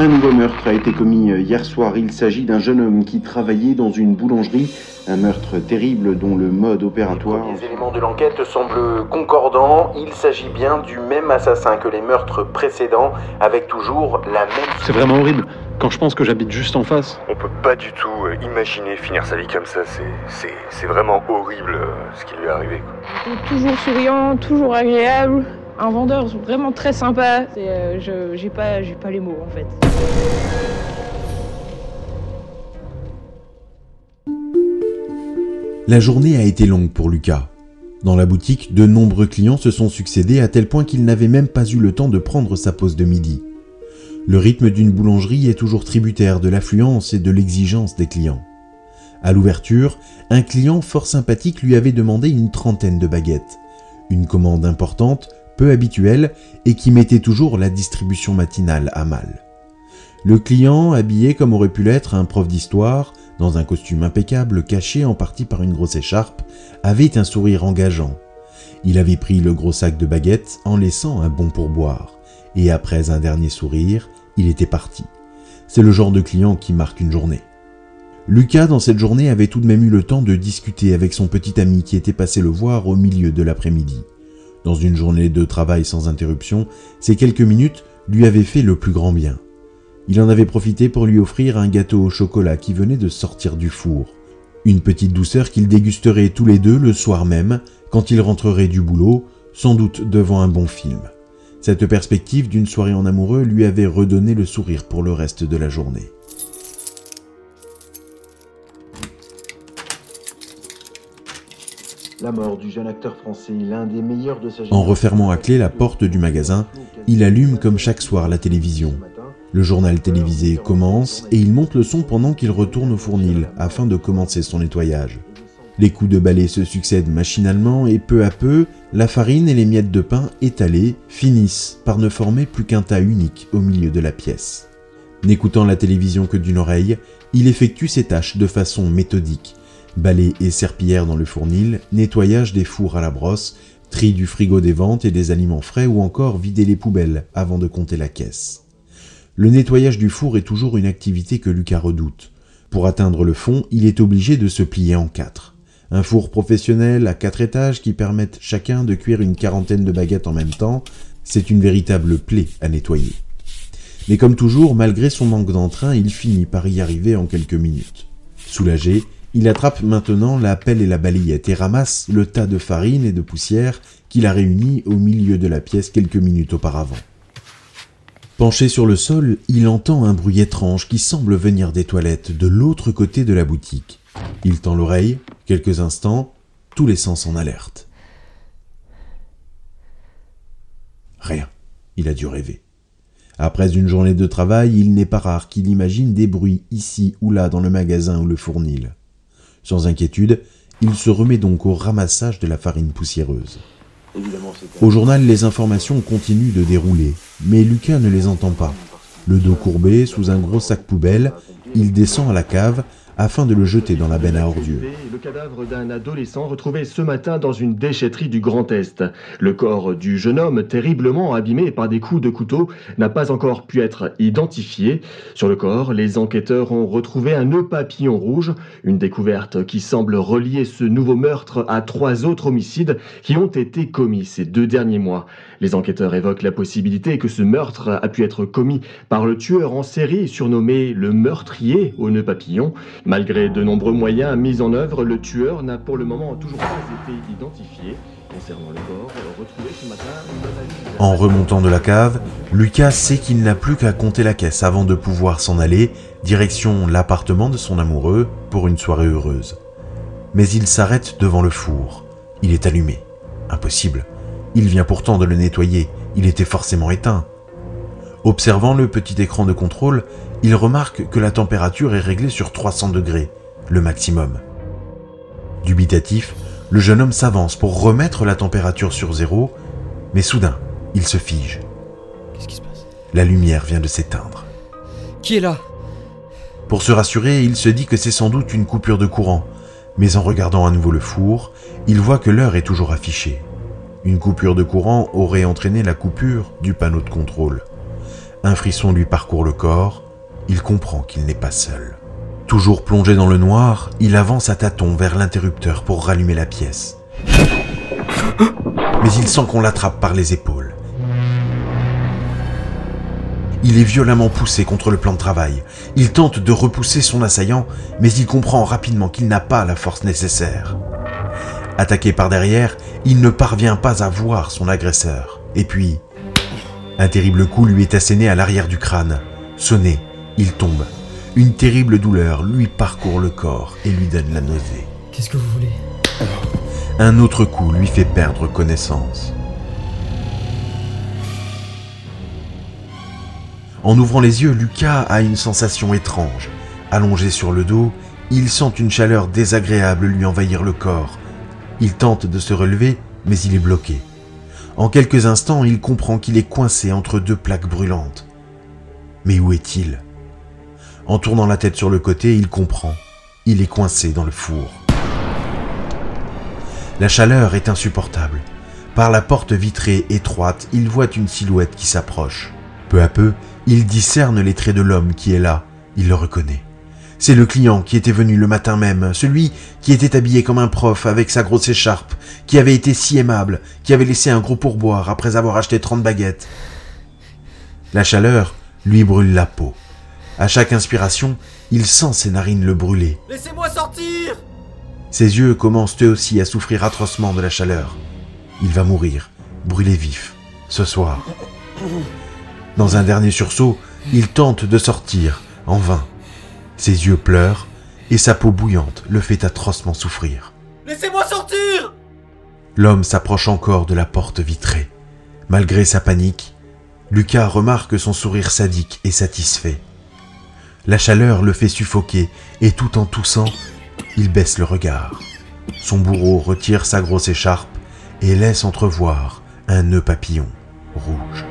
Un nouveau meurtre a été commis euh, hier soir. Il s'agit d'un jeune homme qui travaillait dans une boulangerie. Un meurtre terrible dont le mode opératoire. Les éléments de l'enquête semblent concordants. Il s'agit bien du même assassin que les meurtres précédents, avec toujours la même. C'est vraiment horrible. Quand je pense que j'habite juste en face. On peut pas du tout euh, imaginer finir sa vie comme ça. C'est vraiment horrible euh, ce qui lui est arrivé. Toujours souriant, toujours agréable un vendeur vraiment très sympa. Euh, je j'ai pas pas les mots en fait. La journée a été longue pour Lucas. Dans la boutique, de nombreux clients se sont succédés à tel point qu'il n'avait même pas eu le temps de prendre sa pause de midi. Le rythme d'une boulangerie est toujours tributaire de l'affluence et de l'exigence des clients. À l'ouverture, un client fort sympathique lui avait demandé une trentaine de baguettes. Une commande importante peu habituel et qui mettait toujours la distribution matinale à mal. Le client, habillé comme aurait pu l'être un prof d'histoire, dans un costume impeccable caché en partie par une grosse écharpe, avait un sourire engageant. Il avait pris le gros sac de baguettes en laissant un bon pourboire, et après un dernier sourire, il était parti. C'est le genre de client qui marque une journée. Lucas, dans cette journée, avait tout de même eu le temps de discuter avec son petit ami qui était passé le voir au milieu de l'après-midi. Dans une journée de travail sans interruption, ces quelques minutes lui avaient fait le plus grand bien. Il en avait profité pour lui offrir un gâteau au chocolat qui venait de sortir du four. Une petite douceur qu'ils dégusteraient tous les deux le soir même, quand ils rentreraient du boulot, sans doute devant un bon film. Cette perspective d'une soirée en amoureux lui avait redonné le sourire pour le reste de la journée. La mort du jeune acteur français, l'un des meilleurs de sa En refermant à clé la porte du magasin, il allume comme chaque soir la télévision. Le journal télévisé commence et il monte le son pendant qu'il retourne au fournil afin de commencer son nettoyage. Les coups de balai se succèdent machinalement et peu à peu, la farine et les miettes de pain étalées finissent par ne former plus qu'un tas unique au milieu de la pièce. N'écoutant la télévision que d'une oreille, il effectue ses tâches de façon méthodique, balai et serpillière dans le fournil, nettoyage des fours à la brosse, tri du frigo des ventes et des aliments frais ou encore vider les poubelles avant de compter la caisse. Le nettoyage du four est toujours une activité que Lucas redoute. Pour atteindre le fond, il est obligé de se plier en quatre. Un four professionnel à quatre étages qui permettent chacun de cuire une quarantaine de baguettes en même temps, c'est une véritable plaie à nettoyer. Mais comme toujours, malgré son manque d'entrain, il finit par y arriver en quelques minutes. Soulagé, il attrape maintenant la pelle et la balayette et ramasse le tas de farine et de poussière qu'il a réuni au milieu de la pièce quelques minutes auparavant. Penché sur le sol, il entend un bruit étrange qui semble venir des toilettes de l'autre côté de la boutique. Il tend l'oreille, quelques instants, tous les sens en alerte. Rien. Il a dû rêver. Après une journée de travail, il n'est pas rare qu'il imagine des bruits ici ou là dans le magasin ou le fournil. Sans inquiétude, il se remet donc au ramassage de la farine poussiéreuse. Au journal, les informations continuent de dérouler, mais Lucas ne les entend pas. Le dos courbé, sous un gros sac poubelle, il descend à la cave afin de le jeter dans la benne à ordures. Le cadavre d'un adolescent retrouvé ce matin dans une déchetterie du Grand Est. Le corps du jeune homme, terriblement abîmé par des coups de couteau, n'a pas encore pu être identifié. Sur le corps, les enquêteurs ont retrouvé un nœud papillon rouge, une découverte qui semble relier ce nouveau meurtre à trois autres homicides qui ont été commis ces deux derniers mois. Les enquêteurs évoquent la possibilité que ce meurtre a pu être commis par le tueur en série surnommé le meurtrier au nœud papillon. Malgré de nombreux moyens mis en œuvre, le tueur n'a pour le moment toujours pas été identifié. Concernant le corps, retrouvé ce matin, En remontant de la cave, Lucas sait qu'il n'a plus qu'à compter la caisse avant de pouvoir s'en aller, direction l'appartement de son amoureux pour une soirée heureuse. Mais il s'arrête devant le four. Il est allumé. Impossible. Il vient pourtant de le nettoyer. Il était forcément éteint. Observant le petit écran de contrôle, il remarque que la température est réglée sur 300 degrés, le maximum. Dubitatif, le jeune homme s'avance pour remettre la température sur zéro, mais soudain, il se fige. Qu'est-ce qui se passe? La lumière vient de s'éteindre. Qui est là? Pour se rassurer, il se dit que c'est sans doute une coupure de courant, mais en regardant à nouveau le four, il voit que l'heure est toujours affichée. Une coupure de courant aurait entraîné la coupure du panneau de contrôle. Un frisson lui parcourt le corps, il comprend qu'il n'est pas seul. Toujours plongé dans le noir, il avance à tâtons vers l'interrupteur pour rallumer la pièce. Mais il sent qu'on l'attrape par les épaules. Il est violemment poussé contre le plan de travail. Il tente de repousser son assaillant, mais il comprend rapidement qu'il n'a pas la force nécessaire. Attaqué par derrière, il ne parvient pas à voir son agresseur. Et puis, un terrible coup lui est asséné à l'arrière du crâne. Sonné, il tombe. Une terrible douleur lui parcourt le corps et lui donne la nausée. Qu'est-ce que vous voulez? Un autre coup lui fait perdre connaissance. En ouvrant les yeux, Lucas a une sensation étrange. Allongé sur le dos, il sent une chaleur désagréable lui envahir le corps. Il tente de se relever, mais il est bloqué. En quelques instants, il comprend qu'il est coincé entre deux plaques brûlantes. Mais où est-il? En tournant la tête sur le côté, il comprend. Il est coincé dans le four. La chaleur est insupportable. Par la porte vitrée étroite, il voit une silhouette qui s'approche. Peu à peu, il discerne les traits de l'homme qui est là. Il le reconnaît. C'est le client qui était venu le matin même, celui qui était habillé comme un prof avec sa grosse écharpe, qui avait été si aimable, qui avait laissé un gros pourboire après avoir acheté 30 baguettes. La chaleur lui brûle la peau. À chaque inspiration, il sent ses narines le brûler. Laissez-moi sortir Ses yeux commencent eux aussi à souffrir atrocement de la chaleur. Il va mourir, brûlé vif, ce soir. Dans un dernier sursaut, il tente de sortir, en vain. Ses yeux pleurent et sa peau bouillante le fait atrocement souffrir. Laissez-moi sortir L'homme s'approche encore de la porte vitrée. Malgré sa panique, Lucas remarque son sourire sadique et satisfait. La chaleur le fait suffoquer et tout en toussant, il baisse le regard. Son bourreau retire sa grosse écharpe et laisse entrevoir un nœud papillon rouge.